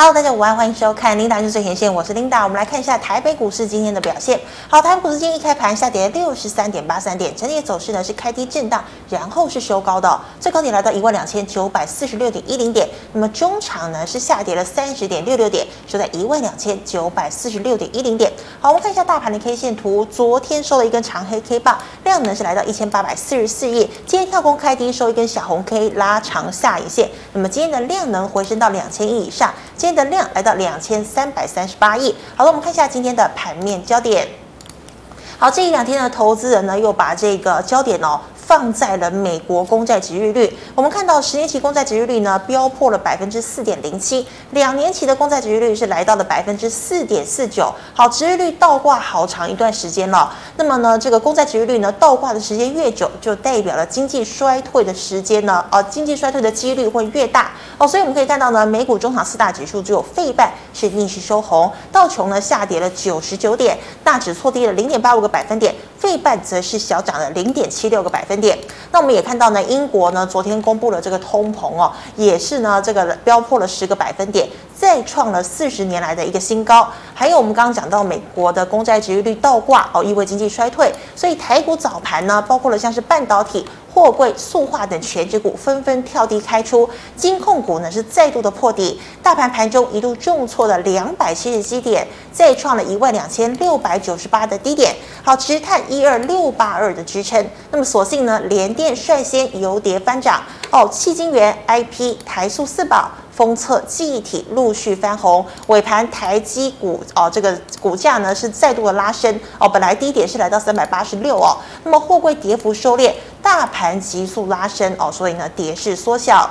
Hello，大家午安，欢迎收看《琳达日最前线》，我是琳达。我们来看一下台北股市今天的表现。好，台北股市今天一开盘下跌六十三点八三点，整体走势呢是开低震荡，然后是收高的，最高点来到一万两千九百四十六点一零点。那么中场呢是下跌了三十点六六点，收在一万两千九百四十六点一零点。好，我们看一下大盘的 K 线图，昨天收了一根长黑 K 棒，量呢是来到一千八百四十四亿。今天跳空开低，收一根小红 K，拉长下影线。那么今天的量能回升到两千亿以上。今天的量来到两千三百三十八亿。好了，我们看一下今天的盘面焦点。好，这一两天的投资人呢，又把这个焦点哦。放在了美国公债殖利率，我们看到十年期公债殖利率呢飙破了百分之四点零七，两年期的公债殖利率是来到了百分之四点四九。好，殖利率倒挂好长一段时间了。那么呢，这个公债殖利率呢倒挂的时间越久，就代表了经济衰退的时间呢，呃，经济衰退的几率会越大。哦，所以我们可以看到呢，美股中场四大指数只有费半是逆势收红，道琼呢下跌了九十九点，纳指挫低了零点八五个百分点。费半则是小涨了零点七六个百分点。那我们也看到呢，英国呢昨天公布了这个通膨哦，也是呢这个飙破了十个百分点，再创了四十年来的一个新高。还有我们刚刚讲到美国的公债殖利率倒挂哦，意味经济衰退，所以台股早盘呢，包括了像是半导体。货柜、塑化等权值股纷纷跳低开出，金控股呢是再度的破底，大盘盘中一度重挫了两百七十七点，再创了一万两千六百九十八的低点，好，直探一二六八二的支撑。那么所幸呢，联电率先由跌翻涨，哦，七金元、IP、台塑四宝。封测记忆体陆续翻红，尾盘台积股哦，这个股价呢是再度的拉升哦，本来低点是来到三百八十六哦，那么货柜跌幅收敛，大盘急速拉升哦，所以呢跌势缩小。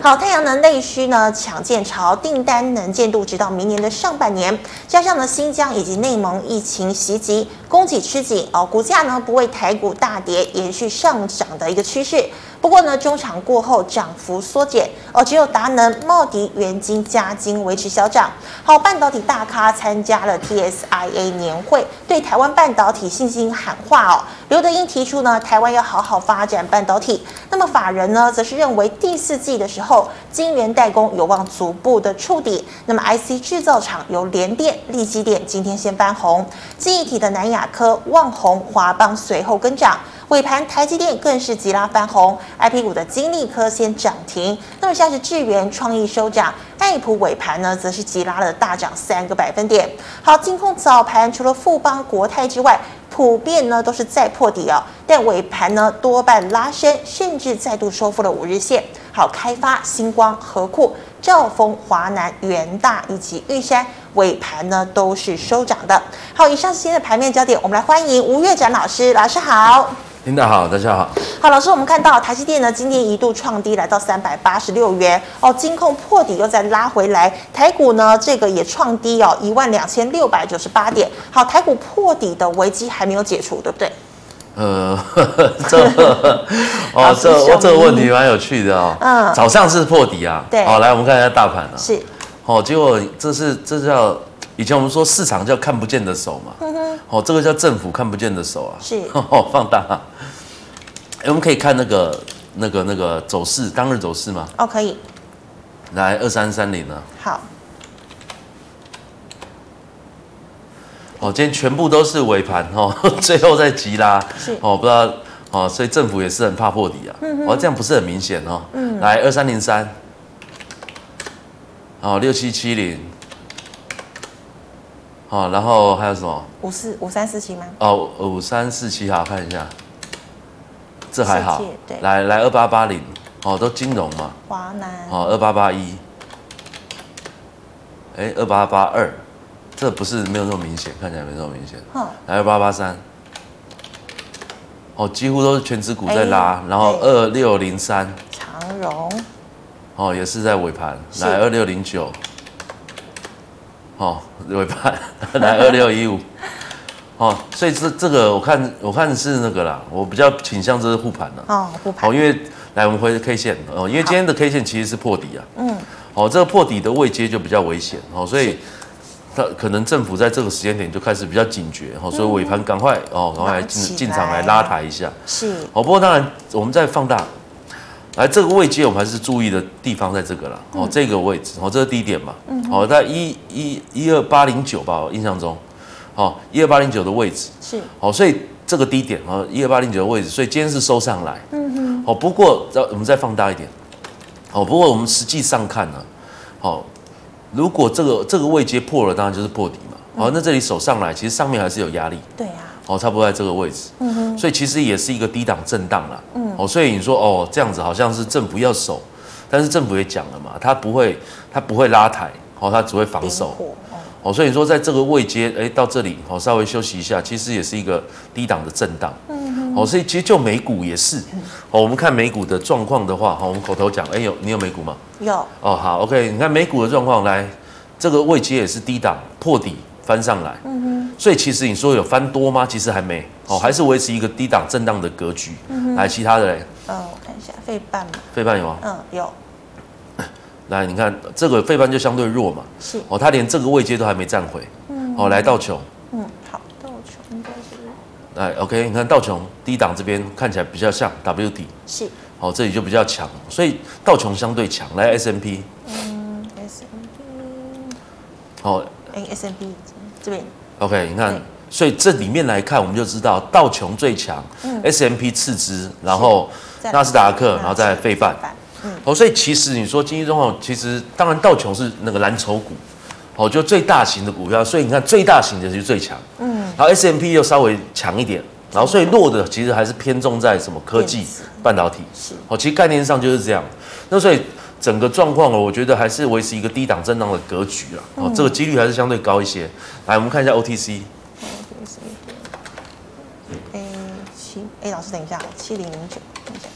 好，太阳能内需呢抢建潮，订单能见度直到明年的上半年，加上呢新疆以及内蒙疫情袭击，供给吃紧哦，股价呢不为台股大跌，延续上涨的一个趋势。不过呢，中场过后涨幅缩减哦，只有达能、茂迪、元晶、嘉晶维持小涨。好，半导体大咖参加了 TSIA 年会，对台湾半导体信心喊话哦。刘德英提出呢，台湾要好好发展半导体。那么法人呢，则是认为第四季的时候，晶圆代工有望逐步的触底。那么 IC 制造厂由联电、力积电今天先翻红，记忆体的南亚科、旺宏、华邦随后跟涨。尾盘，台积电更是急拉翻红，IP 股的晶粒科先涨停。那么像是智源创意收涨，爱普尾盘呢，则是急拉了大涨三个百分点。好，金控早盘除了富邦、国泰之外，普遍呢都是再破底哦，但尾盘呢多半拉升，甚至再度收复了五日线。好，开发、星光、和库、兆丰、华南、元大以及玉山尾盘呢都是收涨的。好，以上是今天的盘面焦点，我们来欢迎吴月展老师，老师好。领导好，大家好。好，老师，我们看到台积电呢，今天一度创低来到三百八十六元哦，金控破底又再拉回来，台股呢这个也创低哦，一万两千六百九十八点。好，台股破底的危机还没有解除，对不对？呃，这哦，这我这个问题蛮有趣的哦。嗯，早上是破底啊。对。好，来我们看一下大盘啊。是。哦，结果这是这叫。以前我们说市场叫看不见的手嘛，哦，这个叫政府看不见的手啊，是，哦，放大，我们可以看那个那个那个走势，当日走势吗？哦，可以，来二三三零呢？好，哦，今天全部都是尾盘哦，最后再急拉，是，哦，不知道，哦，所以政府也是很怕破底啊，哦，这样不是很明显哦，嗯，来二三零三，哦，六七七零。好，然后还有什么？五四五三四七吗？哦，五三四七，好，看一下，这还好。对，来来二八八零，哦，都金融嘛。华南。哦，二八八一，哎，二八八二，这不是没有那么明显，看起来没那么明显。好，来二八八三，哦，几乎都是全指股在拉，然后二六零三，长荣，哦，也是在尾盘，来二六零九。哦，尾盘来二六一五，哦，所以这这个我看我看是那个啦，我比较倾向这是护盘的哦，护盘。哦，因为来我们回 K 线哦，因为今天的 K 线其实是破底啊，嗯，哦，这个破底的位阶就比较危险哦，所以它可能政府在这个时间点就开始比较警觉哦，所以尾盘赶快哦，赶快进进场来拉抬一下，是。哦，不过当然我们再放大来这个位阶我们还是注意的地方在这个了，哦，这个位置，哦，这是低点嘛，嗯哦，在一一一二八零九吧，我印象中，哦，一二八零九的位置是，哦，所以这个低点，哦，一二八零九的位置，所以今天是收上来，嗯哼，哦，不过我们再放大一点，哦，不过我们实际上看呢，哦，如果这个这个位阶破了，当然就是破底嘛，哦，那这里手上来，其实上面还是有压力，对呀。哦，差不多在这个位置，嗯哼，所以其实也是一个低档震荡啦，嗯，哦，所以你说哦，这样子好像是政府要守，但是政府也讲了嘛，他不会，他不会拉抬，哦，它只会防守，哦，所以你说在这个位阶，哎，到这里，哦，稍微休息一下，其实也是一个低档的震荡，嗯哼，哦，所以其实就美股也是，哦，我们看美股的状况的话，哦，我们口头讲，哎有，你有美股吗？有，哦，好，OK，你看美股的状况，来，这个位阶也是低档破底。翻上来，嗯哼，所以其实你说有翻多吗？其实还没，哦，还是维持一个低档震荡的格局。嗯，来，其他的嘞，嗯，我看一下，费半嘛，费半有吗？嗯，有。来，你看这个费半就相对弱嘛，是，哦，它连这个位阶都还没站回，嗯，哦，来道琼，嗯，好，道琼应该是，来，OK，你看道琼低档这边看起来比较像 W 底，是，哦，这里就比较强，所以道琼相对强。来 S M P 嗯，S M P 好，S M P。这边 OK，你看，所以这里面来看，我们就知道道琼最强，嗯，S&P 次之，然后纳斯达克，然后再费半，嗯，哦，所以其实你说经济状况，其实当然道琼是那个蓝筹股，哦，就最大型的股票，所以你看最大型的就是最强，嗯，然后 S M P 又稍微强一点，然后所以弱的其实还是偏重在什么科技、半导体，是，哦，其实概念上就是这样，那所以。整个状况哦，我觉得还是维持一个低档震荡的格局了。哦，这个几率还是相对高一些。来，我们看一下 OTC。OTC。A 七，哎，老师等一下，七零零九，等一下。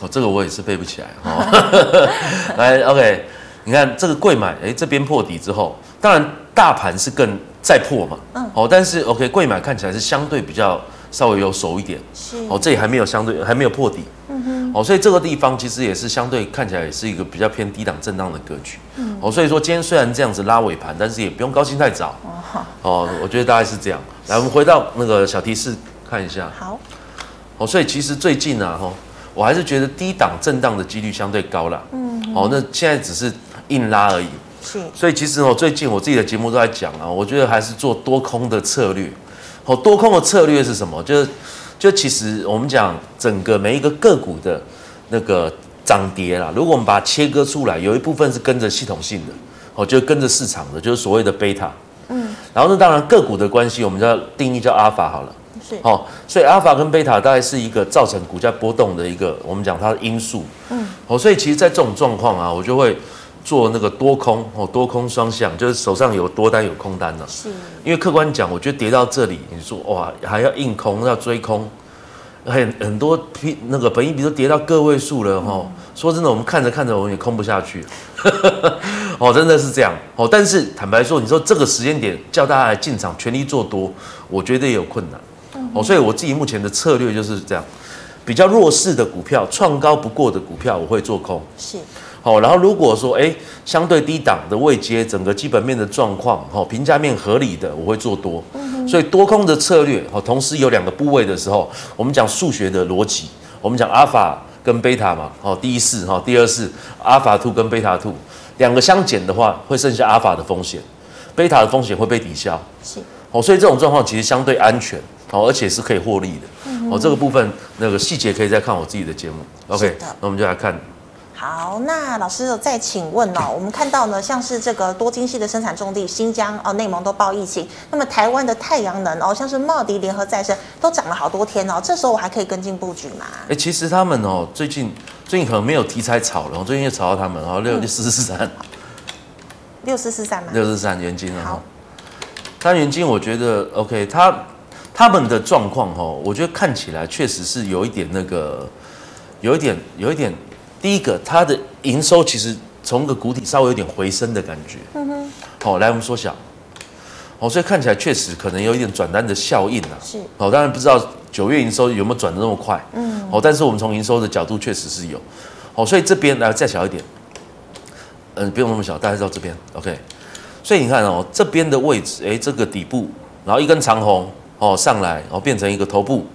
哦，这个我也是背不起来。哦，来，OK，你看这个柜买，哎，这边破底之后，当然大盘是更再破嘛。嗯。哦，但是 OK，柜买看起来是相对比较稍微有熟一点。是。哦，这里还没有相对还没有破底。哦，所以这个地方其实也是相对看起来也是一个比较偏低档震荡的格局。嗯。哦，所以说今天虽然这样子拉尾盘，但是也不用高兴太早。哦我觉得大概是这样。来，我们回到那个小提示看一下。好。哦，所以其实最近啊，哈，我还是觉得低档震荡的几率相对高了。嗯。哦，那现在只是硬拉而已。是。所以其实哦，最近我自己的节目都在讲啊，我觉得还是做多空的策略。哦，多空的策略是什么？就是。就其实我们讲整个每一个个股的那个涨跌啦，如果我们把它切割出来，有一部分是跟着系统性的，哦，就跟着市场的，就是所谓的贝塔，嗯，然后呢，当然个股的关系，我们叫定义叫阿尔法好了，是，哦，所以阿尔法跟贝塔大概是一个造成股价波动的一个，我们讲它的因素，嗯，哦，所以其实，在这种状况啊，我就会。做那个多空哦，多空双向，就是手上有多单有空单呢。是，因为客观讲，我觉得跌到这里，你说哇，还要硬空，要追空，很很多批那个本益比都跌到个位数了哈。嗯、说真的，我们看着看着，我们也空不下去。哦，真的是这样哦。但是坦白说，你说这个时间点叫大家来进场全力做多，我觉得也有困难。嗯、哦，所以我自己目前的策略就是这样，比较弱势的股票，创高不过的股票，我会做空。是。好，然后如果说，哎，相对低档的位阶，整个基本面的状况，好，评价面合理的，我会做多。嗯。所以多空的策略，好，同时有两个部位的时候，我们讲数学的逻辑，我们讲阿法跟贝塔嘛，好，第一式，哈，第二式，阿法 two 跟贝塔 two，两个相减的话，会剩下阿法的风险，贝塔的风险会被抵消。是。哦，所以这种状况其实相对安全，哦，而且是可以获利的。哦，这个部分那个细节可以再看我自己的节目。OK，那我们就来看。好，那老师再请问哦，我们看到呢，像是这个多晶系的生产重地，新疆哦、内蒙都爆疫情，那么台湾的太阳能哦，像是茂迪联合再生都涨了好多天哦，这时候我还可以跟进布局吗？哎、欸，其实他们哦，最近最近可能没有题材炒了，我最近又炒到他们哦，六六四四三，六四四三吗？六四三元晶啊，好，它元晶我觉得 OK，它他们的状况哦，我觉得看起来确实是有一点那个，有一点有一点。第一个，它的营收其实从个谷底稍微有点回升的感觉。嗯哼。好，来我们缩小。哦，所以看起来确实可能有一点转单的效应啊。是。哦，当然不知道九月营收有没有转得那么快。嗯。哦，但是我们从营收的角度确实是有。哦，所以这边来再小一点。嗯，不用那么小，大概到这边。OK。所以你看哦，这边的位置，哎，这个底部，然后一根长红，哦，上来，然后变成一个头部。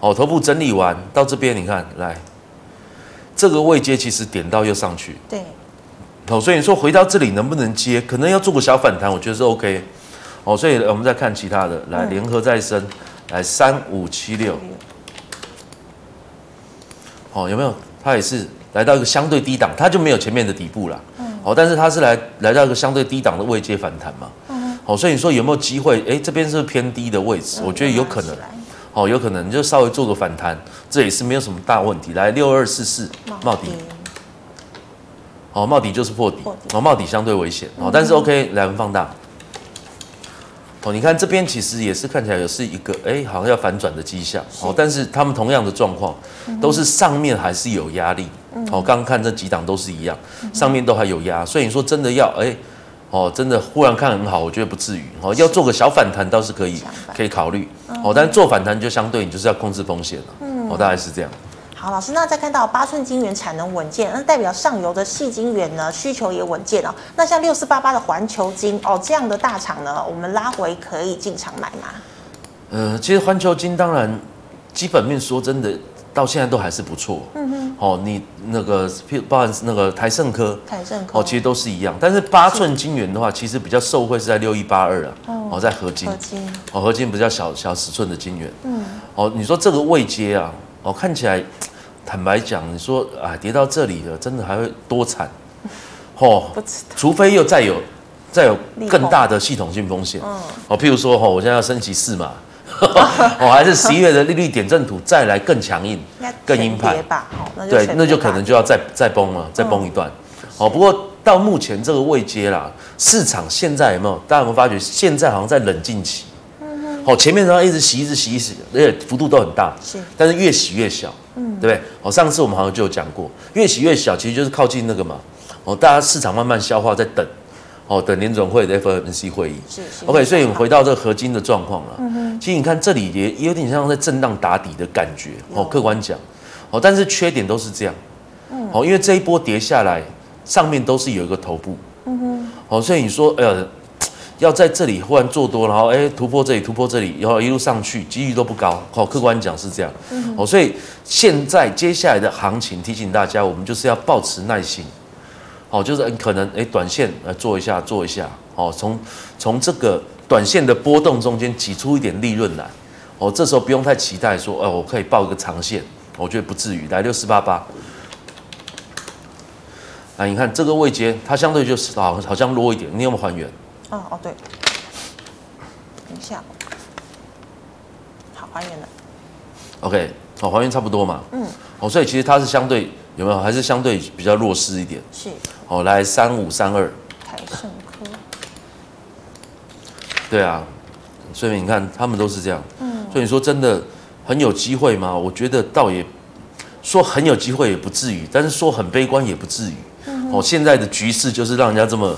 哦，头部整理完到这边，你看来，这个位阶其实点到又上去，对，哦，所以你说回到这里能不能接？可能要做个小反弹，我觉得是 OK，哦，所以我们再看其他的，来联合再生，来三五七六，哦，有没有？它也是来到一个相对低档，它就没有前面的底部了，哦，但是它是来来到一个相对低档的位阶反弹嘛，嗯。哦，所以你说有没有机会？哎，这边是偏低的位置，我觉得有可能。哦，有可能你就稍微做个反弹，这也是没有什么大问题。来六二四四帽底，哦，帽底就是破底，哦，帽底相对危险哦，但是 OK，来我们放大。哦，你看这边其实也是看起来也是一个哎，好像要反转的迹象哦，但是他们同样的状况，都是上面还是有压力。哦，刚刚看这几档都是一样，上面都还有压，所以你说真的要哎。哦，真的忽然看很好，我觉得不至于哦。要做个小反弹倒是可以，可以考虑哦。但是做反弹就相对你就是要控制风险了，嗯，哦，大概是这样。好，老师，那再看到八寸晶圆产能稳健，那代表上游的细晶圆呢需求也稳健哦。那像六四八八的环球金哦这样的大厂呢，我们拉回可以进场买吗？呃，其实环球金当然基本面说真的。到现在都还是不错，嗯哼，哦，你那个，包含那个台盛科，台盛科，哦，其实都是一样，但是八寸晶圆的话，其实比较受惠是在六一八二啊，哦，在合金，合金，哦，合金比较小小尺寸的晶圆，嗯，哦，你说这个位阶啊，哦，看起来，坦白讲，你说啊，跌到这里了，真的还会多惨，哦，除非又再有再有更大的系统性风险，嗯，哦，譬如说，哦，我现在要升级四码。哦，还是十一月的利率点阵图再来更强硬，更鹰派吧？对，那就可能就要再再崩了，再崩一段。哦，不过到目前这个位阶啦，市场现在有没有？大家有没有发觉？现在好像在冷静期。嗯哦，前面然后一直洗，一直洗，一直洗，而且幅度都很大。是。但是越洗越小。嗯。对不对？哦，上次我们好像就有讲过，越洗越小，其实就是靠近那个嘛。哦，大家市场慢慢消化，在等。哦，等联总会的 FOMC 会议。是。OK，所以我们回到这个合金的状况了。嗯哼。其实你看这里也有点像在震荡打底的感觉。哦，客观讲，哦，但是缺点都是这样。嗯。哦，因为这一波跌下来，上面都是有一个头部。嗯哼。哦，所以你说，呃，要在这里忽然做多，然后哎突破这里，突破这里，然后一路上去，机遇都不高。哦，客观讲是这样。嗯。哦，所以现在接下来的行情，提醒大家，我们就是要保持耐心。哦，就是可能哎，短线来做一下，做一下，哦，从从这个短线的波动中间挤出一点利润来，哦，这时候不用太期待说，哦，我可以报一个长线，我觉得不至于。来六四八八，啊你看这个位阶，它相对就是好，好像弱一点，你有没有还原？哦哦对，等一下，好还原了。OK，好还原差不多嘛。嗯。哦，所以其实它是相对。有没有？还是相对比较弱势一点。是。哦，来三五三二。台盛科。对啊，所以你看他们都是这样。嗯。所以你说真的很有机会吗？我觉得倒也说很有机会也不至于，但是说很悲观也不至于。嗯。哦，现在的局势就是让人家这么，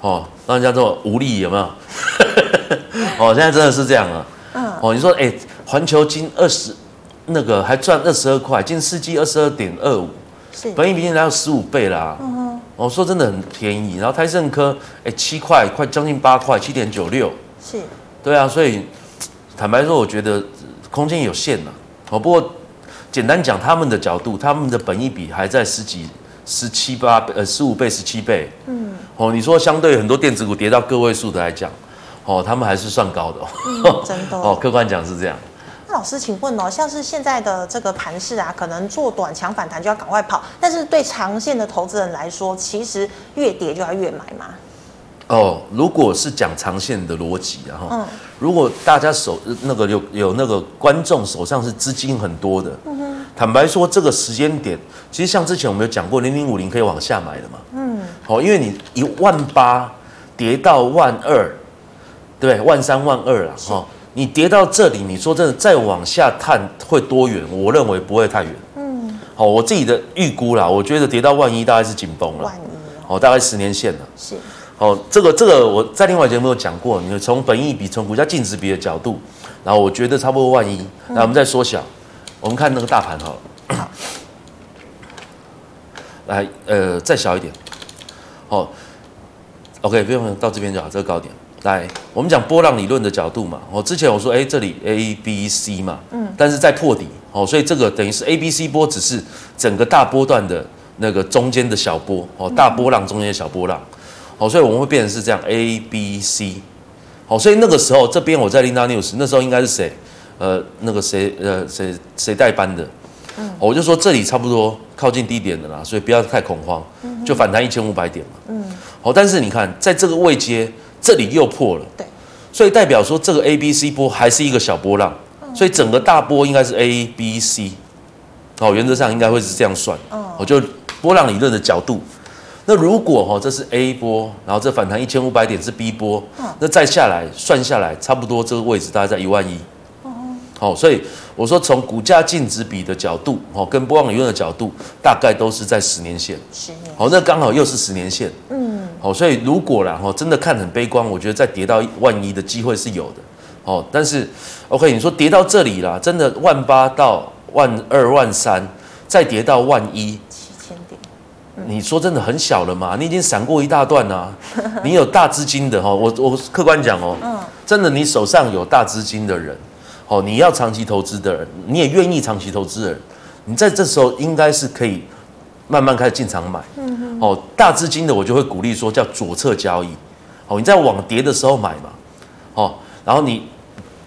哦，让人家这么无力，有没有？哦，现在真的是这样啊。嗯。哦，你说哎，环球金二十那个还赚二十二块，近四季二十二点二五。是，本益比来到十五倍啦。嗯哼，我说真的很便宜。然后泰盛科，哎，七块，快将近八块，七点九六。是，对啊，所以坦白说，我觉得空间有限呐。哦，不过简单讲，他们的角度，他们的本益比还在十几、十七八，呃，十五倍、十七倍。嗯，哦，你说相对很多电子股跌到个位数的来讲，哦，他们还是算高的。嗯，真的。哦，客观讲是这样。老师，请问哦，像是现在的这个盘势啊，可能做短强反弹就要赶快跑，但是对长线的投资人来说，其实越跌就要越买嘛。哦，如果是讲长线的逻辑，然后，嗯，如果大家手那个有有那个观众手上是资金很多的，嗯哼，坦白说，这个时间点，其实像之前我们有讲过，零零五零可以往下买的嘛，嗯，好，因为你一万八跌到万二，对，万三万二了，哈。你跌到这里，你说真的再往下探会多远？我认为不会太远。嗯，好，我自己的预估啦，我觉得跌到万一大概是紧绷了。万一哦，大概十年线了。是，哦，这个这个我在另外节目有讲过，你从本益比、从股价净值比的角度，然后我觉得差不多万一。那我们再缩小，我们看那个大盘好了。好，来，呃，再小一点。好，OK，不用到这边就好，这个高点。来，我们讲波浪理论的角度嘛，哦，之前我说，哎，这里 A B C 嘛，嗯，但是在破底，哦，所以这个等于是 A B C 波只是整个大波段的那个中间的小波，哦，大波浪中间的小波浪，哦，所以我们会变成是这样 A B C，好，所以那个时候这边我在 Linda News，那时候应该是谁？呃，那个谁，呃，谁谁代班的？嗯，我就说这里差不多靠近低点的啦，所以不要太恐慌，就反弹一千五百点嘛，嗯，好，但是你看在这个位阶。这里又破了，对，所以代表说这个 A B C 波还是一个小波浪，所以整个大波应该是 A B C，哦，原则上应该会是这样算，哦，我就波浪理论的角度，那如果哈这是 A 波，然后这反弹一千五百点是 B 波，那再下来算下来差不多这个位置大概在一万一，好，所以我说从股价净值比的角度，哦，跟波浪理论的角度，大概都是在十年线，十年，好，那刚好又是十年线，嗯。哦，所以如果啦，哈，真的看很悲观，我觉得再跌到万一的机会是有的，哦，但是，OK，你说跌到这里啦，真的万八到万二万三，再跌到万一，七千点，你说真的很小了嘛？你已经闪过一大段啦，你有大资金的哈，我我客观讲哦，嗯，真的你手上有大资金的人，哦，你要长期投资的人，你也愿意长期投资的人，你在这时候应该是可以。慢慢开始进场买，哦，大资金的我就会鼓励说叫左侧交易，哦，你在往跌的时候买嘛，哦，然后你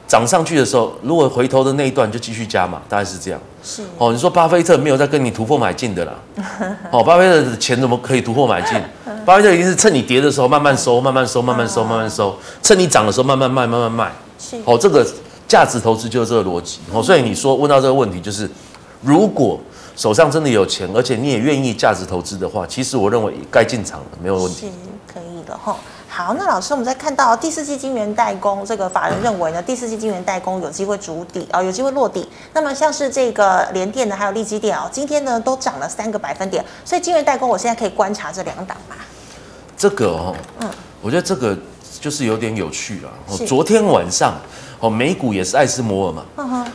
涨上去的时候，如果回头的那一段就继续加嘛，大概是这样。是，哦，你说巴菲特没有在跟你突破买进的啦，哦，巴菲特的钱怎么可以突破买进？巴菲特一定是趁你跌的时候慢慢收，慢慢收，慢慢收，慢慢收，趁你涨的时候慢慢卖，慢慢卖。是，哦，这个价值投资就是这个逻辑。哦，所以你说问到这个问题，就是如果。手上真的有钱，而且你也愿意价值投资的话，其实我认为该进场了，没有问题。是可以的哈。好，那老师，我们再看到第四季晶圆代工，这个法人认为呢，第四季晶圆代工有机会筑底啊，有机会落底。那么像是这个联电呢，还有力积电哦，今天呢都涨了三个百分点。所以晶圆代工，我现在可以观察这两档吗？这个哦，嗯，我觉得这个就是有点有趣了。昨天晚上。哦，美股也是艾斯摩尔嘛，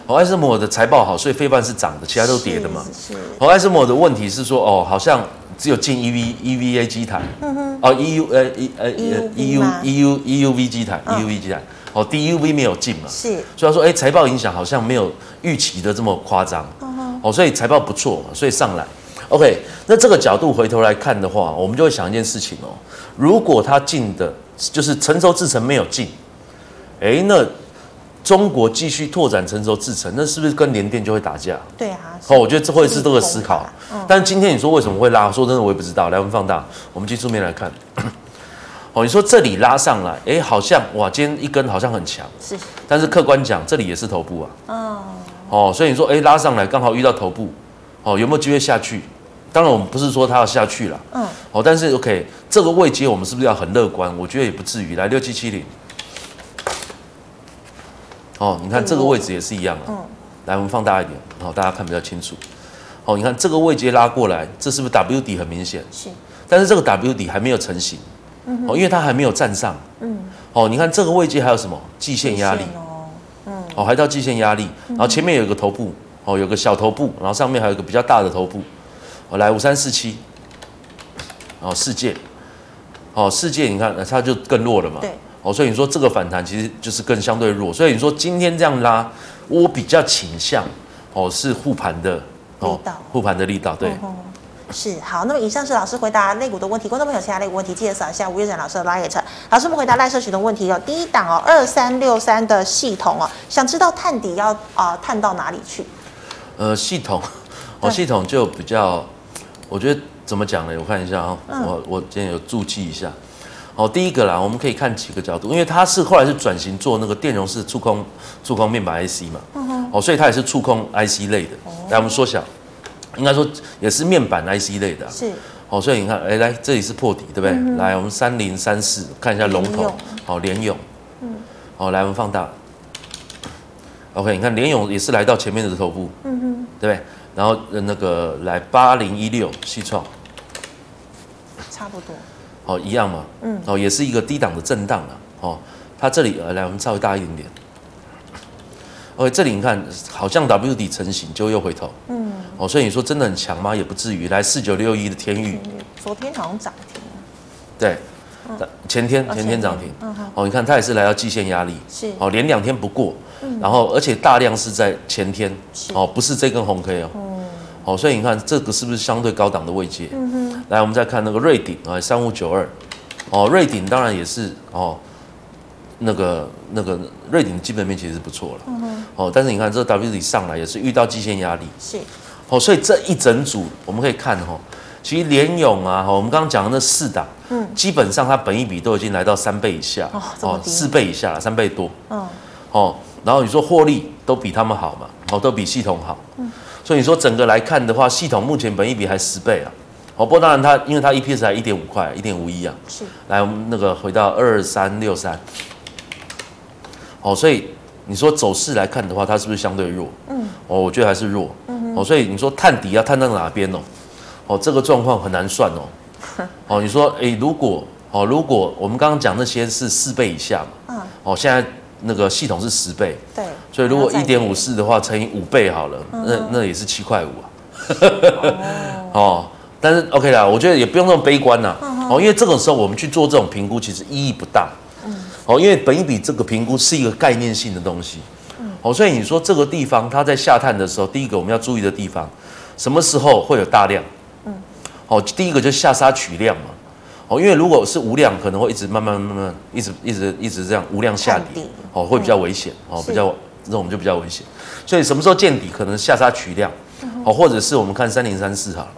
哦，艾斯摩尔的财报好，所以费半是涨的，其他都跌的嘛。是。哦，艾斯摩尔的问题是说，哦，好像只有进 E V E V A 机台，嗯哼，哦 E U 呃 E 呃 E U E U E U V 机台，E U V 机台，哦 D U V 没有进嘛。是。所以说，哎，财报影响好像没有预期的这么夸张。哦，所以财报不错嘛，所以上来。OK，那这个角度回头来看的话，我们就会想一件事情哦，如果他进的就是成熟制程没有进，哎，那。中国继续拓展成熟制程，那是不是跟联电就会打架？对啊。好，我觉得这会是这个思考。嗯。但是今天你说为什么会拉？说真的，我也不知道。来，我们放大，我们技术面来看。哦，你说这里拉上来，哎，好像哇，今天一根好像很强。是。但是客观讲，这里也是头部啊。嗯。哦，所以你说，哎，拉上来刚好遇到头部，哦，有没有机会下去？当然，我们不是说它要下去了。嗯。哦，但是 OK，这个位阶我们是不是要很乐观？我觉得也不至于。来，六七七零。哦，你看这个位置也是一样的。嗯，来，我们放大一点，然后大家看比较清楚。哦，你看这个位阶拉过来，这是不是 W 底很明显？是。但是这个 W 底还没有成型。嗯。哦，因为它还没有站上。嗯。哦，你看这个位阶还有什么？季线压力。哦。嗯。哦，还到季线压力，然后前面有一个头部，哦，有个小头部，然后上面还有一个比较大的头部。哦，来五三四七。哦，世界。哦，世界，你看它就更弱了嘛。对。哦，所以你说这个反弹其实就是更相对弱，所以你说今天这样拉，我比较倾向哦是护盘的哦，护盘的力道，对，是好。那么以上是老师回答肋骨的问题，观众朋友其他肋骨问题记得扫一下吴月展老师的 LINE。老师们回答赖社群的问题哦，第一档哦二三六三的系统哦，想知道探底要啊探到哪里去？呃，系统哦系统就比较，我觉得怎么讲呢？我看一下啊，我我今天有注记一下。哦，第一个啦，我们可以看几个角度，因为它是后来是转型做那个电容式触控触控面板 IC 嘛，哦，所以它也是触控 IC 类的。来，我们缩小，应该说也是面板 IC 类的。是。哦，所以你看，哎，来这里是破底，对不对？来，我们三零三四看一下龙头，好，联咏。嗯。好，来我们放大。OK，你看联咏也是来到前面的头部，嗯哼，对不对？然后那个来八零一六西创，差不多。哦，一样嘛，嗯，哦，也是一个低档的震荡啊，哦，它这里呃，来我们稍微大一点点，OK，这里你看好像 W 底成型，就又回头，嗯，哦，所以你说真的很强吗？也不至于。来四九六一的天域，昨天好像涨停，对，前天前天涨停，哦，你看它也是来到季线压力，是。哦，连两天不过，然后而且大量是在前天，哦，不是这根红 K 哦，哦，所以你看这个是不是相对高档的位阶？嗯哼，来我们再看那个瑞鼎啊，三五九二，哦，瑞鼎当然也是哦，那个那个瑞鼎基本面其实是不错了，嗯哼，哦，但是你看这 W 底上来也是遇到季线压力，是，哦，所以这一整组我们可以看哈。其实联勇啊，我们刚刚讲的那四档，嗯，基本上它本益比都已经来到三倍以下，哦，四倍以下了，三倍多，嗯，哦，然后你说获利都比他们好嘛，哦，都比系统好，嗯，所以你说整个来看的话，系统目前本益比还十倍啊，哦，不过当然它因为它 EPS 才一点五块，一点五一啊，是，来我们那个回到二三六三，哦，所以你说走势来看的话，它是不是相对弱？嗯，哦，我觉得还是弱，嗯，哦，所以你说探底要探到哪边哦？哦，这个状况很难算哦。哦，你说，诶，如果哦，如果我们刚刚讲那些是四倍以下嘛，嗯，哦，现在那个系统是十倍，对，所以如果一点五四的话，乘以五倍好了，嗯、那那也是七块五啊。哦，哦，但是 OK 啦，我觉得也不用那么悲观呐。哦，因为这个时候我们去做这种评估，其实意义不大。嗯，哦，因为本一比这个评估是一个概念性的东西。嗯，哦，所以你说这个地方它在下探的时候，第一个我们要注意的地方，什么时候会有大量？嗯哦，第一个就是下杀取量嘛，哦，因为如果是无量，可能会一直慢慢慢慢一直一直一直这样无量下跌，哦，会比较危险，哦，比较这种就比较危险，所以什么时候见底，可能下杀取量，哦，或者是我们看三零三四哈，好，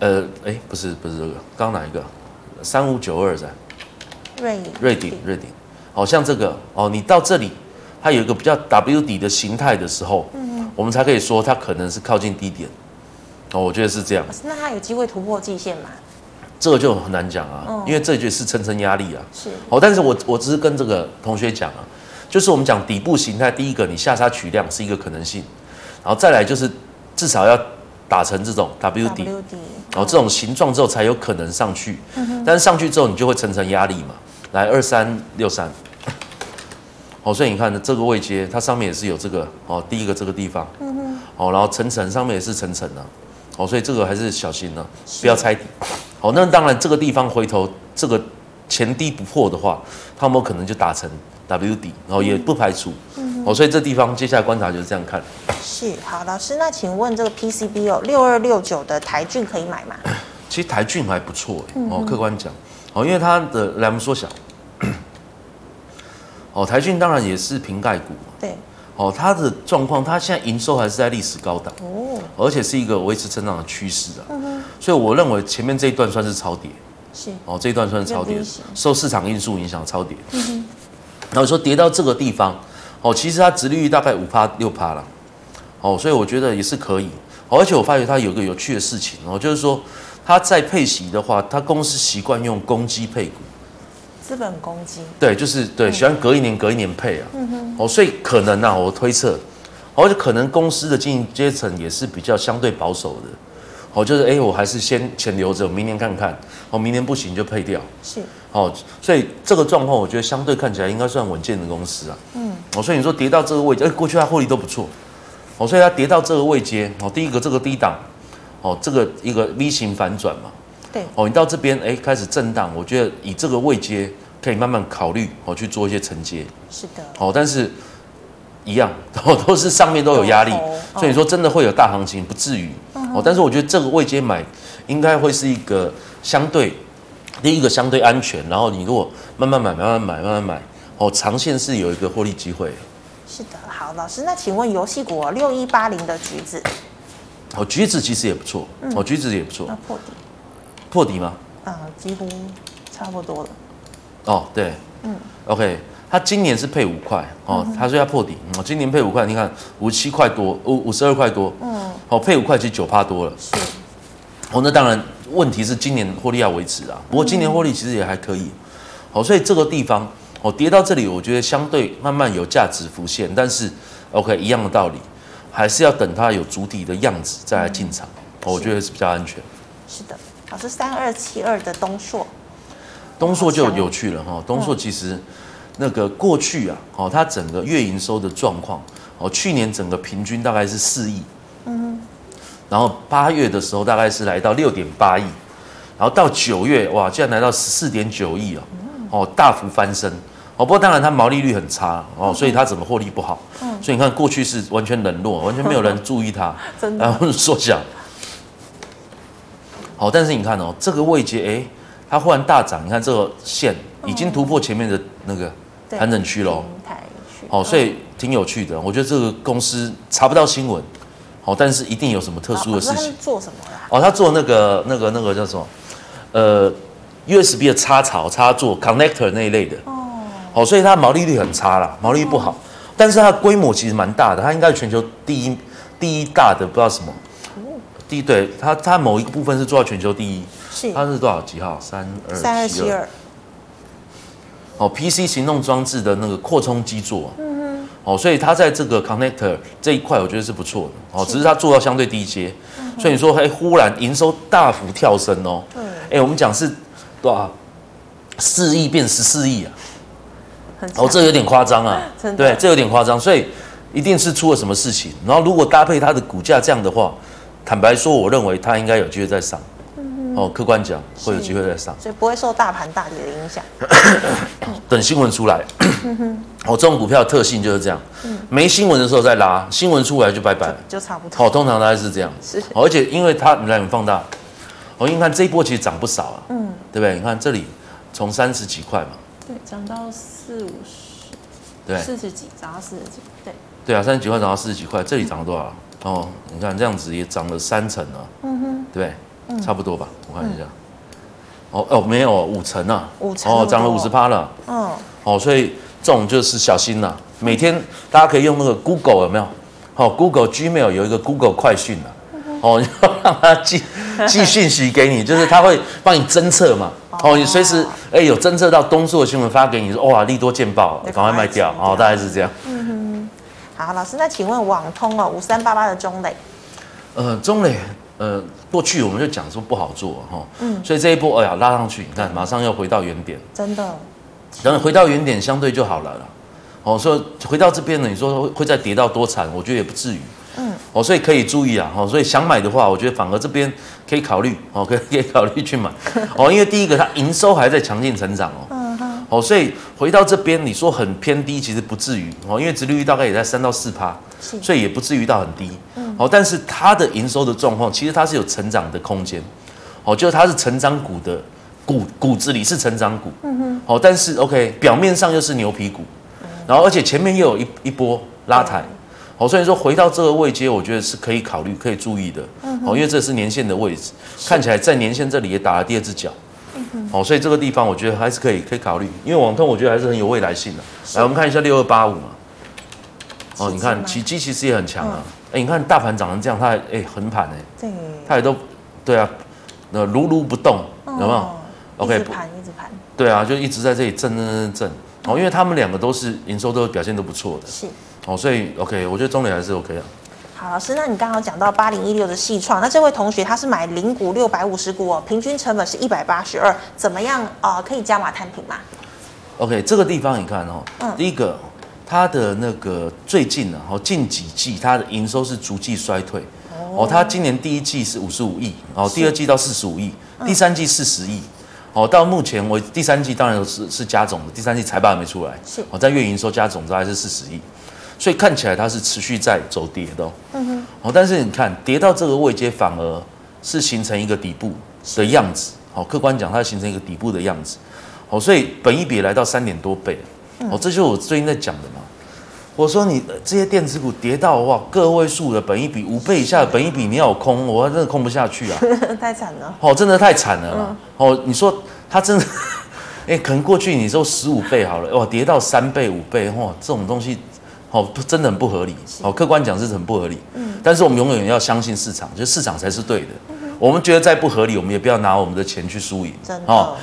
呃，哎，不是不是这个，刚刚哪一个？三五九二在，瑞瑞鼎瑞鼎，好像这个哦，你到这里它有一个比较 W 底的形态的时候，嗯，我们才可以说它可能是靠近低点。哦，我觉得是这样。那它有机会突破季线吗？这个就很难讲啊，嗯、因为这就是层层压力啊。是。哦，但是我我只是跟这个同学讲啊，就是我们讲底部形态，第一个你下杀取量是一个可能性，然后再来就是至少要打成这种 W 底，然后这种形状之后才有可能上去。嗯、但是上去之后你就会层层压力嘛。来二三六三。哦，所以你看呢，这个位阶它上面也是有这个哦，第一个这个地方。哦，然后层层上面也是层层的。哦，所以这个还是小心呢，不要猜底。好，那当然这个地方回头这个前低不破的话，他们可能就打成 W 底，然后也不排除。嗯。哦，所以这地方接下来观察就是这样看。是，好，老师，那请问这个 PCB 哦，六二六九的台郡可以买吗？其实台郡还不错哎，哦，客观讲，哦，因为它的来我们缩小。哦，台郡当然也是瓶盖股。对。哦，它的状况，它现在营收还是在历史高档，哦，而且是一个维持成长的趋势啊，嗯哼，所以我认为前面这一段算是超跌，是，哦，这一段算是超跌，受市场因素影响超跌，嗯哼，然后说跌到这个地方，哦，其实它殖利率大概五趴六趴了，哦，所以我觉得也是可以，而且我发觉它有个有趣的事情哦，就是说它在配息的话，它公司习惯用公积配股。资本公积对，就是对，喜欢隔一年隔一年配啊。嗯哼。哦，所以可能啊，我推测，而且可能公司的经营阶层也是比较相对保守的。哦，就是哎，我还是先钱留着，明年看看。哦，明年不行就配掉。是。哦，所以这个状况，我觉得相对看起来应该算稳健的公司啊。嗯。哦，所以你说跌到这个位置，哎，过去它获利都不错。哦，所以它跌到这个位阶，哦，第一个这个低档，哦，这个一个 V 型反转嘛。对哦，你到这边哎，开始震荡，我觉得以这个位阶可以慢慢考虑哦，去做一些承接。是的。哦，但是一样哦都是上面都有压力，所以你说真的会有大行情，不至于。哦，但是我觉得这个位阶买应该会是一个相对第一个相对安全，然后你如果慢慢买，慢慢买，慢慢买，哦，长线是有一个获利机会。是的，好，老师，那请问游戏股六一八零的橘子，哦，橘子其实也不错，哦，橘子也不错。那破底。破底吗？啊，几乎差不多了。哦，对，嗯，OK，它今年是配五块，哦，它说要破底，哦，今年配五块，你看五七块多，五五十二块多，嗯，哦，配五块其实九趴多了。是，哦，那当然，问题是今年获利要维持啊，不过今年获利其实也还可以，哦，所以这个地方，哦，跌到这里，我觉得相对慢慢有价值浮现，但是，OK，一样的道理，还是要等它有主体的样子再来进场，哦，我觉得是比较安全。是的。老师，三二七二的东硕，东硕就有趣了哈。东硕其实那个过去啊，哦，它整个月营收的状况，哦，去年整个平均大概是四亿，嗯，然后八月的时候大概是来到六点八亿，然后到九月，哇，竟然来到十四点九亿哦，哦，大幅翻身。哦，不过当然它毛利率很差哦，所以它整个获利不好。嗯。所以你看过去是完全冷落，完全没有人注意它。真的。然后缩小。好，但是你看哦，这个位阶，哎，它忽然大涨。你看这个线已经突破前面的那个盘整区喽。好，所以挺有趣的。我觉得这个公司查不到新闻，好，但是一定有什么特殊的事情。他是做什么的？哦，他做那个、那个、那个叫什么？呃，USB 的插槽、插座、connector 那一类的。哦。好，所以它毛利率很差啦，毛利率不好。但是它规模其实蛮大的，它应该是全球第一第一大的，不知道什么。第一对它，它某一个部分是做到全球第一，是它是多少几号？三二三二七二。哦，PC 行动装置的那个扩充基座，嗯哼，哦，所以它在这个 connector 这一块，我觉得是不错的，哦，只是它做到相对低阶，所以你说，哎，忽然营收大幅跳升哦，对，哎，我们讲是多少？四亿变十四亿啊，哦，这有点夸张啊，对，这有点夸张，所以一定是出了什么事情，然后如果搭配它的股价这样的话。坦白说，我认为它应该有机会再上。嗯、哦，客观讲会有机会再上，所以不会受大盘大跌的影响。等新闻出来，哦，这种股票的特性就是这样，嗯、没新闻的时候再拉，新闻出来就拜拜就，就差不多。哦，通常大概是这样。是、哦，而且因为它，你来，你放大，哦，因为看这一波其实涨不少啊，嗯，对不对？你看这里从三十几块嘛，对，涨到四五十，对，四十几涨到四十几，对，对啊，三十几块涨到四十几块，这里涨了多少？哦，你看这样子也涨了三成了，嗯哼，对，嗯、差不多吧？我看一下，嗯、哦哦，没有五成啊，五成哦，涨了五十趴了，嗯，哦，所以这种就是小心了。每天大家可以用那个 Google 有没有？哦，Google Gmail 有一个 Google 快讯啊，嗯、哦，你要让他寄寄讯息给你，就是他会帮你侦测嘛，哦，你随时哎有侦测到东数的新闻发给你，说哇利多见报，赶快卖掉，哦，大概是这样。嗯哼好，老师，那请问网通哦，五三八八的中磊，呃，中磊，呃，过去我们就讲说不好做哈，嗯，所以这一波哎呀拉上去，你看马上又回到原点，真的，等回到原点相对就好了了，哦，所以回到这边呢，你说会再跌到多惨？我觉得也不至于，嗯，哦，所以可以注意啊，哦，所以想买的话，我觉得反而这边可以考虑，哦，可以 可以考虑去买，哦，因为第一个它营收还在强劲成长哦。嗯哦，所以回到这边，你说很偏低，其实不至于哦，因为殖利率大概也在三到四趴，所以也不至于到很低。嗯，哦，但是它的营收的状况，其实它是有成长的空间，哦，就是它是成长股的骨骨子里是成长股，嗯哼，哦，但是 OK，表面上又是牛皮股，然后而且前面又有一一波拉抬，哦，所以说回到这个位阶，我觉得是可以考虑、可以注意的，哦，因为这是年线的位置，看起来在年线这里也打了第二只脚。哦，所以这个地方我觉得还是可以，可以考虑，因为网通我觉得还是很有未来性的。来，我们看一下六二八五嘛。哦，你看奇迹其实也很强啊。哎，你看大盘涨成这样，它还哎横盘哎，对，它也都对啊，那如如不动，有没有？OK，一直盘一直盘。对啊，就一直在这里震震震震。哦，因为他们两个都是营收都表现都不错的。是。哦，所以 OK，我觉得中磊还是 OK 啊。好，老师，那你刚刚讲到八零一六的细创，那这位同学他是买零股六百五十股哦，平均成本是一百八十二，怎么样啊、呃？可以加码摊平吗？OK，这个地方你看哦，嗯，第一个，它的那个最近呢，哦，近几季它的营收是逐季衰退，哦，它今年第一季是五十五亿，哦，第二季到四十五亿，第三季四十亿，哦，到目前为止第三季当然是是加总的，第三季财报还没出来，是，哦，在月营收加总之还是四十亿。所以看起来它是持续在走跌的，嗯哼，哦，但是你看跌到这个位阶，反而是形成一个底部的样子，好，客观讲它形成一个底部的样子，好，所以本一比来到三点多倍，哦，这就是我最近在讲的嘛，我说你这些电子股跌到哇个位数的本一比五倍以下的本一比你要空，我真的空不下去啊，太惨了，哦，真的太惨了嘛，哦，你说它真的，哎，可能过去你说十五倍好了，哇，跌到三倍五倍，哇，这种东西。哦，真的很不合理。哦，客观讲是很不合理。嗯。但是我们永远要相信市场，就市场才是对的。嗯、我们觉得再不合理，我们也不要拿我们的钱去输赢。真的。哦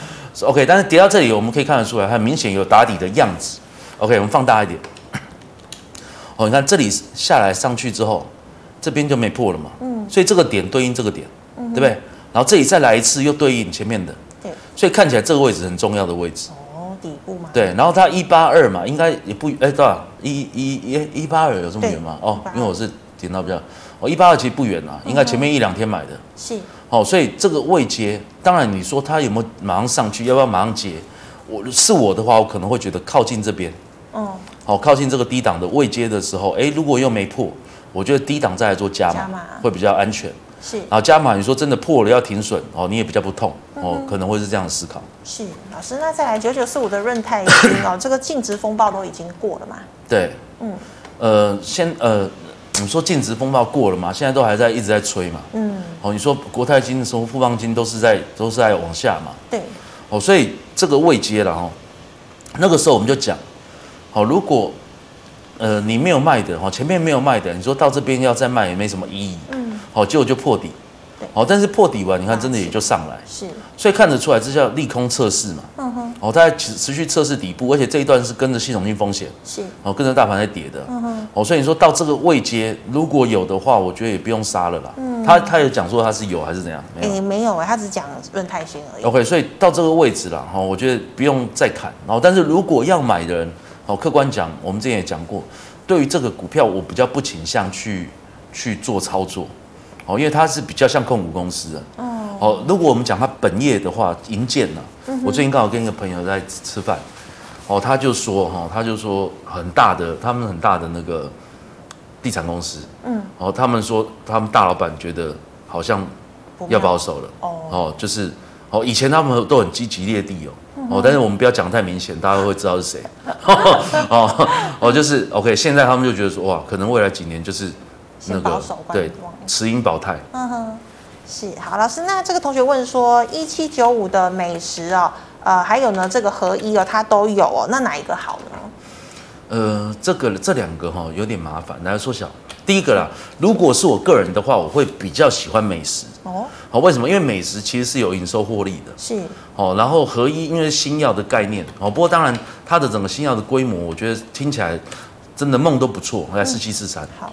，OK。但是跌到这里，我们可以看得出来，它明显有打底的样子。OK，我们放大一点。哦，你看这里下来上去之后，这边就没破了嘛。嗯。所以这个点对应这个点，嗯、对不对？然后这里再来一次，又对应前面的。对。所以看起来这个位置很重要的位置。底部嘛，对，然后它一八二嘛，应该也不哎多少一一一一八二有这么远吗？哦，因为我是点到比较，哦一八二其实不远啊，应该前面一两天买的，是，好，所以这个未接，当然你说它有没有马上上去，要不要马上接？我是我的话，我可能会觉得靠近这边，嗯，好，靠近这个低档的未接的时候，哎，如果又没破，我觉得低档再来做加码，加码。会比较安全。是，然后加码，你说真的破了要停损哦，你也比较不痛哦，可能会是这样思考。是，老师，那再来九九四五的润泰金哦，这个净值风暴都已经过了嘛？对，嗯，呃，先呃，你说净值风暴过了嘛？现在都还在一直在吹嘛？嗯，哦，你说国泰金的时候，富邦金都是在都是在往下嘛？对，哦，所以这个未接了哈，那个时候我们就讲，好，如果呃你没有卖的哈，前面没有卖的，你说到这边要再卖也没什么意义。嗯。好，结果就破底，对，好，但是破底完，你看真的也就上来，是，所以看得出来这叫利空测试嘛，嗯哼，哦，它在持持续测试底部，而且这一段是跟着系统性风险，是，哦，跟着大盘在跌的，嗯哼，哦，所以你说到这个位阶，如果有的话，我觉得也不用杀了啦，嗯，他他有讲说他是有还是怎样？没有，没有哎，他只讲润泰新而已。OK，所以到这个位置了，哈，我觉得不用再砍，然后，但是如果要买的人，哦，客观讲，我们之前也讲过，对于这个股票，我比较不倾向去去做操作。哦，因为它是比较像控股公司的。哦，如果我们讲它本业的话，营建呢，我最近刚好跟一个朋友在吃饭，哦，他就说哈，他就说很大的，他们很大的那个地产公司，嗯，哦，他们说他们大老板觉得好像要保守了，哦，就是哦，以前他们都很积极列地哦，哦，但是我们不要讲太明显，大家都会知道是谁，哦，哦，就是 OK，现在他们就觉得说哇，可能未来几年就是。那个对，持盈保泰。嗯哼，是好，老师。那这个同学问说，一七九五的美食哦，呃，还有呢，这个合一哦，它都有哦，那哪一个好呢？呃，这个这两个哈、哦、有点麻烦，来缩小。第一个啦，如果是我个人的话，我会比较喜欢美食。哦，好，为什么？因为美食其实是有营收获利的。是。哦，然后合一因为新药的概念哦，不过当然它的整个新药的规模，我觉得听起来真的梦都不错。来四七四三。好。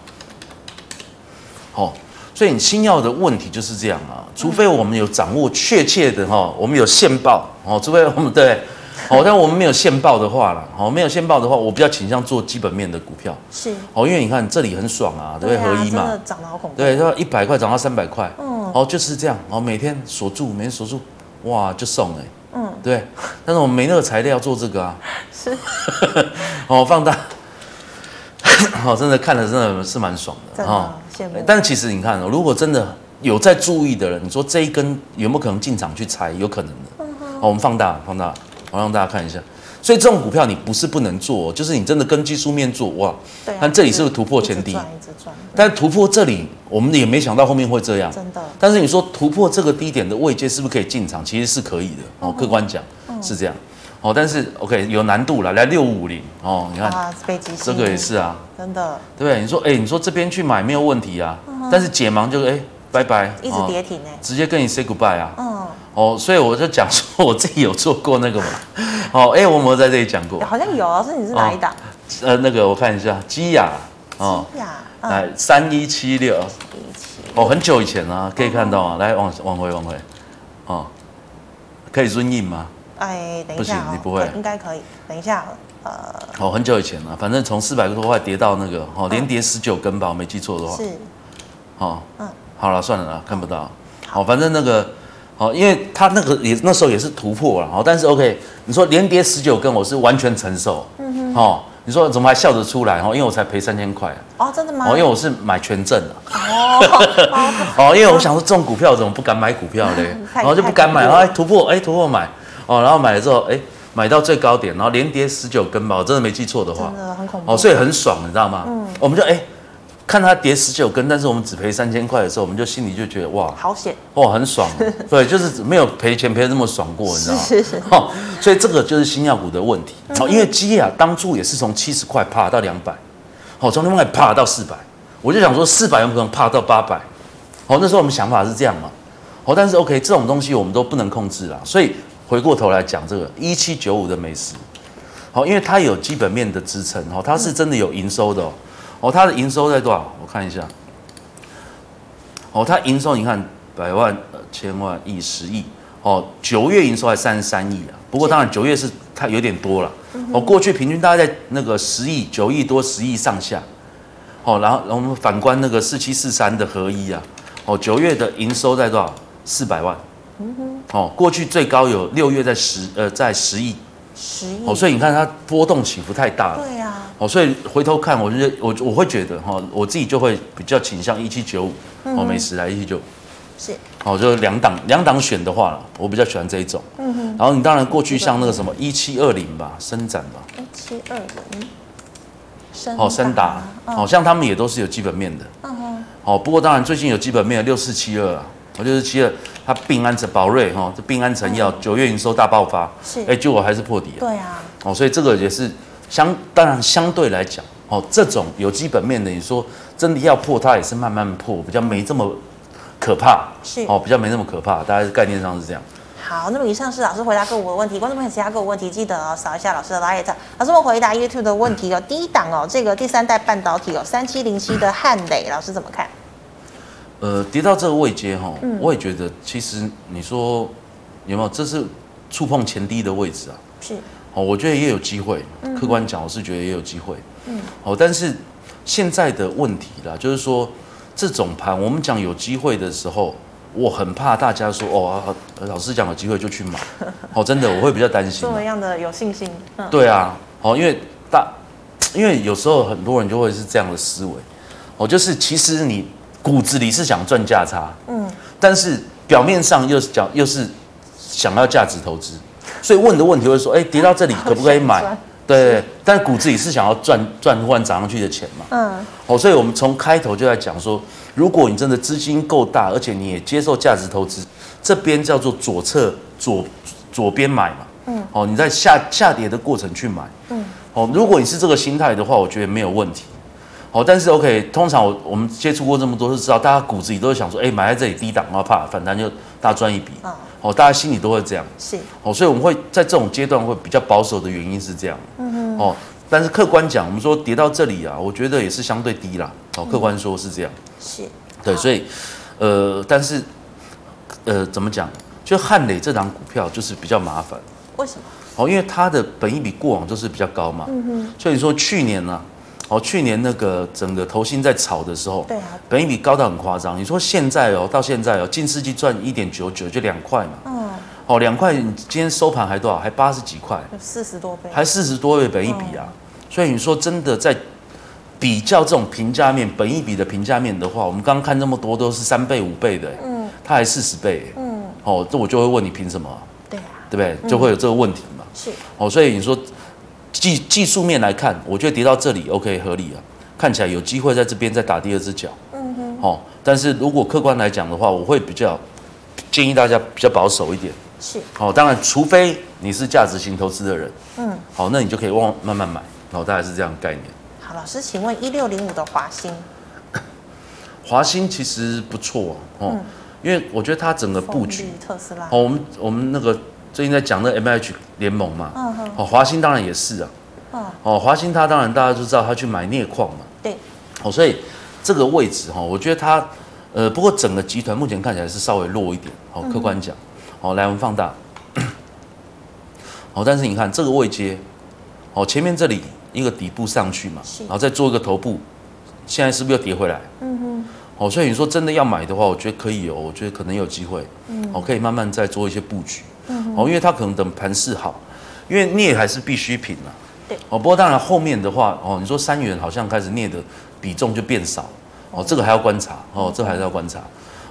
哦，所以你新药的问题就是这样啊，除非我们有掌握确切的哈，我们有现报哦，除非我们对，哦，但我们没有现报的话啦，哦，没有现报的话，我比较倾向做基本面的股票，是。哦，因为你看这里很爽啊，对不对？合一嘛，涨得好恐怖，对，它一百块涨到三百块，嗯，哦，就是这样，哦，每天锁住，每天锁住，哇，就送哎，嗯，对，但是我们没那个材料做这个啊，是，哦，放大。好，真的看了真的是蛮爽的哈。但其实你看，如果真的有在注意的人，你说这一根有没有可能进场去猜？有可能的。好，我们放大放大，我让大家看一下。所以这种股票你不是不能做，就是你真的跟技术面做哇。对。看这里是不是突破前低？但突破这里，我们也没想到后面会这样。真的。但是你说突破这个低点的位阶是不是可以进场？其实是可以的。哦，客观讲是这样。哦，但是 OK 有难度了，来六五五零哦，你看，这个也是啊，真的，对不对？你说，哎，你说这边去买没有问题啊，但是解盲就哎，拜拜，一直跌停哎，直接跟你 say goodbye 啊，嗯，哦，所以我就讲说我自己有做过那个嘛，哦，哎，我有没有在这里讲过？好像有，老师你是哪一档？呃，那个我看一下，基亚，哦，基亚，来三一七六，一七，哦，很久以前啊，可以看到啊，来往往回往回，哦，可以尊印吗？哎，等一下，不行，你不会，应该可以。等一下，呃，哦，很久以前了，反正从四百多块跌到那个，哦，连跌十九根吧，我没记错的话。是。哦，嗯，好了，算了啦，看不到。好，反正那个，哦，因为他那个也那时候也是突破了，哦，但是 OK，你说连跌十九根，我是完全承受。嗯哼。哦，你说怎么还笑得出来？哦，因为我才赔三千块。哦，真的吗？哦，因为我是买权证的。哦。哦，因为我想说这种股票怎么不敢买股票嘞？然后就不敢买，哎，突破，哎，突破买。哦，然后买了之后，哎，买到最高点，然后连跌十九根吧，我真的没记错的话，真的很恐怖。哦，所以很爽，你知道吗？嗯，我们就哎，看它跌十九根，但是我们只赔三千块的时候，我们就心里就觉得哇，好险，哇，很爽。对，就是没有赔钱赔的那么爽过，你知道吗？是是是。哦，所以这个就是新药股的问题。哦，因为基亚当初也是从七十块爬到两百，哦，从两百爬到四百，我就想说四百有可能爬到八百。哦，那时候我们想法是这样嘛。哦，但是 OK，这种东西我们都不能控制啦，所以。回过头来讲这个一七九五的美食，好，因为它有基本面的支撑，哦，它是真的有营收的，哦，它的营收在多少？我看一下，哦，它营收你看百万、千万、亿、十亿，哦，九月营收还三十三亿啊，不过当然九月是它有点多了，哦，过去平均大概在那个十亿、九亿多、十亿上下，哦，然后然后我们反观那个四七四三的合一啊，哦，九月的营收在多少？四百万。嗯哼。哦，过去最高有六月在十呃在十亿。十亿。哦，所以你看它波动起伏太大了。对呀、啊。哦，所以回头看，我觉得我我会觉得哈，我自己就会比较倾向一七九五哦，美食来一七九五。是。哦，就是两档两档选的话了，我比较喜欢这一种。嗯哼。然后你当然过去像那个什么一七二零吧，伸展吧。一七二零。哦，森达，好像他们也都是有基本面的。嗯哼。哦，不过当然最近有基本面六四七二啊，我六四七二，它病安成宝瑞哈，这病安成药九月营收大爆发，是，哎，结果还是破底了。对啊。哦，所以这个也是相，当然相对来讲，哦，这种有基本面的，你说真的要破，它也是慢慢破，比较没这么可怕。是。哦，比较没那么可怕，大概概念上是这样。好，那么以上是老师回答个股的问题，观众朋友其他个股问题记得哦扫一下老师的 Light。老师们回答 YouTube 的问题哦，第一档哦，这个第三代半导体哦，三七零七的汉磊，老师怎么看？呃，跌到这个位阶哈、我也觉得其实你说有没有，这是触碰前低的位置啊？是。哦，我觉得也有机会，客观讲我是觉得也有机会。嗯。哦，但是现在的问题啦，就是说这种盘我们讲有机会的时候。我很怕大家说哦，老师讲有机会就去买，哦，真的我会比较担心。怎么样的有信心？嗯、对啊，哦，因为大，因为有时候很多人就会是这样的思维，哦，就是其实你骨子里是想赚价差，嗯，但是表面上又是讲又是想要价值投资，所以问的问题会说，哎，跌到这里可不可以买？对，但骨子里是想要赚赚忽然涨上去的钱嘛，嗯，哦，所以我们从开头就在讲说。如果你真的资金够大，而且你也接受价值投资，这边叫做左侧左左边买嘛，嗯，哦，你在下下跌的过程去买，嗯，哦，如果你是这个心态的话，我觉得没有问题，哦，但是 OK，通常我我们接触过这么多，就知道大家骨子里都是想说，哎，买在这里低档，然后怕反弹就大赚一笔，哦，大家心里都会这样，是，哦，所以我们会在这种阶段会比较保守的原因是这样，嗯哼，哦，但是客观讲，我们说跌到这里啊，我觉得也是相对低啦，哦，客观说是这样。是，对，所以，呃，但是，呃，怎么讲？就汉磊这档股票就是比较麻烦。为什么？哦，因为它的本益比过往就是比较高嘛。嗯哼。所以说去年呢、啊，哦，去年那个整个投信在炒的时候，对啊，本益比高到很夸张。你说现在哦，到现在哦，近世纪赚一点九九，就两块嘛。嗯。哦，两块，你今天收盘还多少？还八十几块。四十多倍。还四十多倍本益比啊！嗯、所以你说真的在。比较这种评价面，本益比的评价面的话，我们刚刚看那么多都是三倍、五倍的，嗯，它还四十倍，嗯，哦，这我就会问你凭什么？对啊，对不对？就会有这个问题嘛。是，哦，所以你说技技术面来看，我觉得跌到这里 OK 合理啊，看起来有机会在这边再打第二只脚，嗯哼，哦，但是如果客观来讲的话，我会比较建议大家比较保守一点，是，哦，当然除非你是价值型投资的人，嗯，好，那你就可以往慢慢买，然后大概是这样概念。好老师，请问一六零五的华兴，华兴其实不错哦，嗯、因为我觉得它整个布局特斯拉，哦，我们我们那个最近在讲那 M H 联盟嘛，嗯哼，哦，华兴当然也是啊，嗯，哦，华兴他当然大家都知道他去买镍矿嘛，对，哦，所以这个位置哈，我觉得它，呃，不过整个集团目前看起来是稍微弱一点，哦，客观讲，哦，来我们放大，哦，但是你看这个位阶，哦，前面这里。一个底部上去嘛，然后再做一个头部，现在是不是又跌回来？嗯哼。哦，所以你说真的要买的话，我觉得可以哦，我觉得可能有机会。嗯。哦，可以慢慢再做一些布局。嗯。哦，因为它可能等盘势好，因为镍还是必需品嘛。对。哦，不过当然后面的话，哦，你说三元好像开始镍的比重就变少，哦，这个还要观察，哦，这个还是要观察。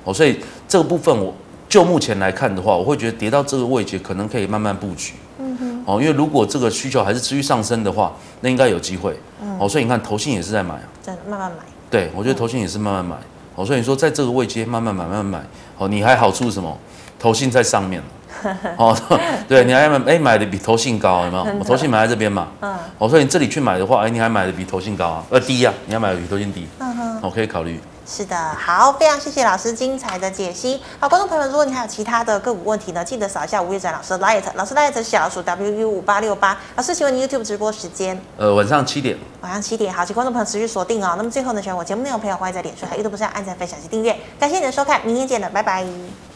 哦，所以这个部分我就目前来看的话，我会觉得跌到这个位置可能可以慢慢布局。嗯哼。哦，因为如果这个需求还是持续上升的话。那应该有机会，嗯，哦，所以你看，投信也是在买啊，在慢慢买，对，我觉得投信也是慢慢买，哦，所以你说在这个位阶慢慢买，慢慢买，哦，你还好处是什么？投信在上面，哦，对，你还买，哎，买的比投信高，有没有？我投信买在这边嘛，嗯，哦，所以你这里去买的话，哎，你还买的比投信高啊，呃，低啊，你还买的比投信低，嗯哼，我可以考虑。是的，好，非常谢谢老师精彩的解析。好，观众朋友们，如果你还有其他的个股问题呢，记得扫一下吴月展老师的 Light，老师 Light 小老鼠 W U 五八六八。老师，请问你 YouTube 直播时间？呃，晚上七点。晚上七点，好，请观众朋友持续锁定哦。那么最后呢，喜欢我节目内容朋友，欢迎在脸书还有 YouTube 上按赞、分享及订阅。感谢你的收看，明天见了，拜拜。